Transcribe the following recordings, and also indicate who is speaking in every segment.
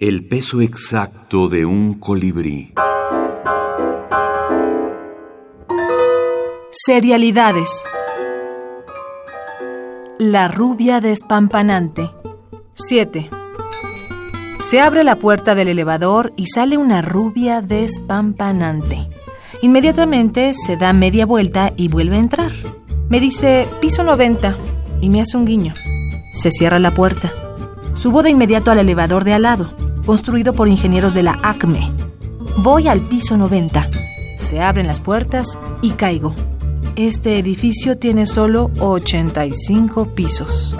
Speaker 1: El peso exacto de un colibrí.
Speaker 2: Serialidades. La rubia despampanante. 7. Se abre la puerta del elevador y sale una rubia despampanante. Inmediatamente se da media vuelta y vuelve a entrar. Me dice piso 90 y me hace un guiño. Se cierra la puerta. Subo de inmediato al elevador de al lado, construido por ingenieros de la ACME. Voy al piso 90. Se abren las puertas y caigo. Este edificio tiene solo 85 pisos.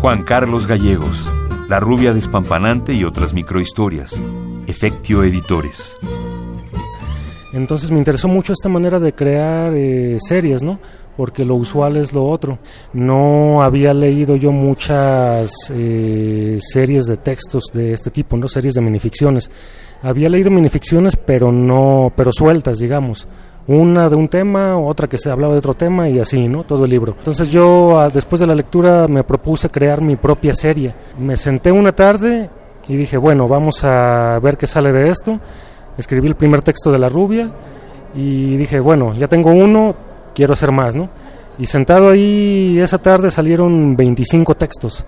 Speaker 1: Juan Carlos Gallegos, La rubia despampanante y otras microhistorias. Efectio Editores.
Speaker 3: Entonces me interesó mucho esta manera de crear eh, series, ¿no? Porque lo usual es lo otro. No había leído yo muchas eh, series de textos de este tipo, ¿no? Series de minificciones. Había leído minificciones, pero no, pero sueltas, digamos. Una de un tema, otra que se hablaba de otro tema y así, ¿no? Todo el libro. Entonces yo, ah, después de la lectura, me propuse crear mi propia serie. Me senté una tarde y dije, bueno, vamos a ver qué sale de esto escribí el primer texto de La Rubia y dije, bueno, ya tengo uno, quiero hacer más, ¿no? Y sentado ahí esa tarde salieron 25 textos.